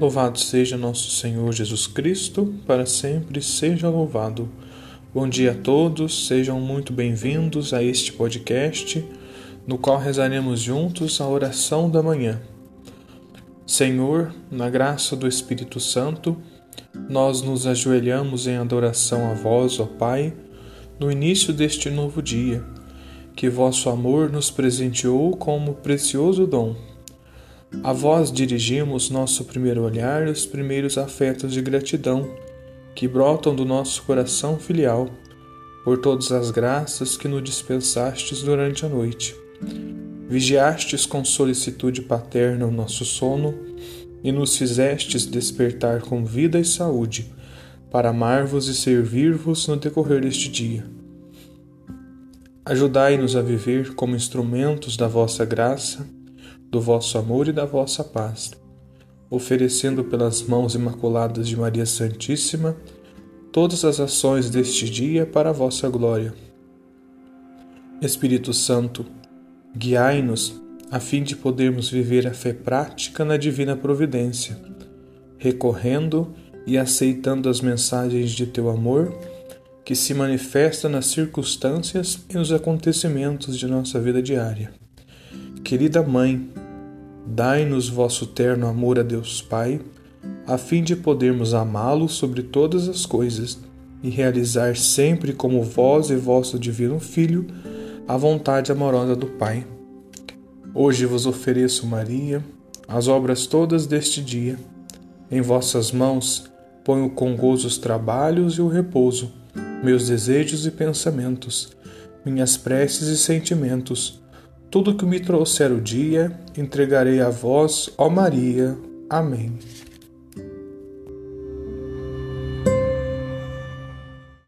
Louvado seja nosso Senhor Jesus Cristo, para sempre seja louvado. Bom dia a todos, sejam muito bem-vindos a este podcast, no qual rezaremos juntos a oração da manhã. Senhor, na graça do Espírito Santo, nós nos ajoelhamos em adoração a vós, ó Pai, no início deste novo dia, que vosso amor nos presenteou como precioso dom a vós dirigimos nosso primeiro olhar e os primeiros afetos de gratidão que brotam do nosso coração filial por todas as graças que nos dispensastes durante a noite. Vigiastes com solicitude paterna o nosso sono e nos fizestes despertar com vida e saúde para amar-vos e servir-vos no decorrer deste dia. Ajudai-nos a viver como instrumentos da vossa graça do vosso amor e da vossa paz, oferecendo pelas mãos imaculadas de Maria Santíssima todas as ações deste dia para a vossa glória. Espírito Santo, guiai-nos a fim de podermos viver a fé prática na divina providência, recorrendo e aceitando as mensagens de teu amor que se manifesta nas circunstâncias e nos acontecimentos de nossa vida diária. Querida Mãe, dai-nos vosso terno amor a Deus Pai, a fim de podermos amá-lo sobre todas as coisas e realizar sempre como vós e vosso divino Filho a vontade amorosa do Pai. Hoje vos ofereço, Maria, as obras todas deste dia. Em vossas mãos ponho com gozo os trabalhos e o repouso, meus desejos e pensamentos, minhas preces e sentimentos tudo que me trouxer o dia, entregarei a vós, ó Maria. Amém.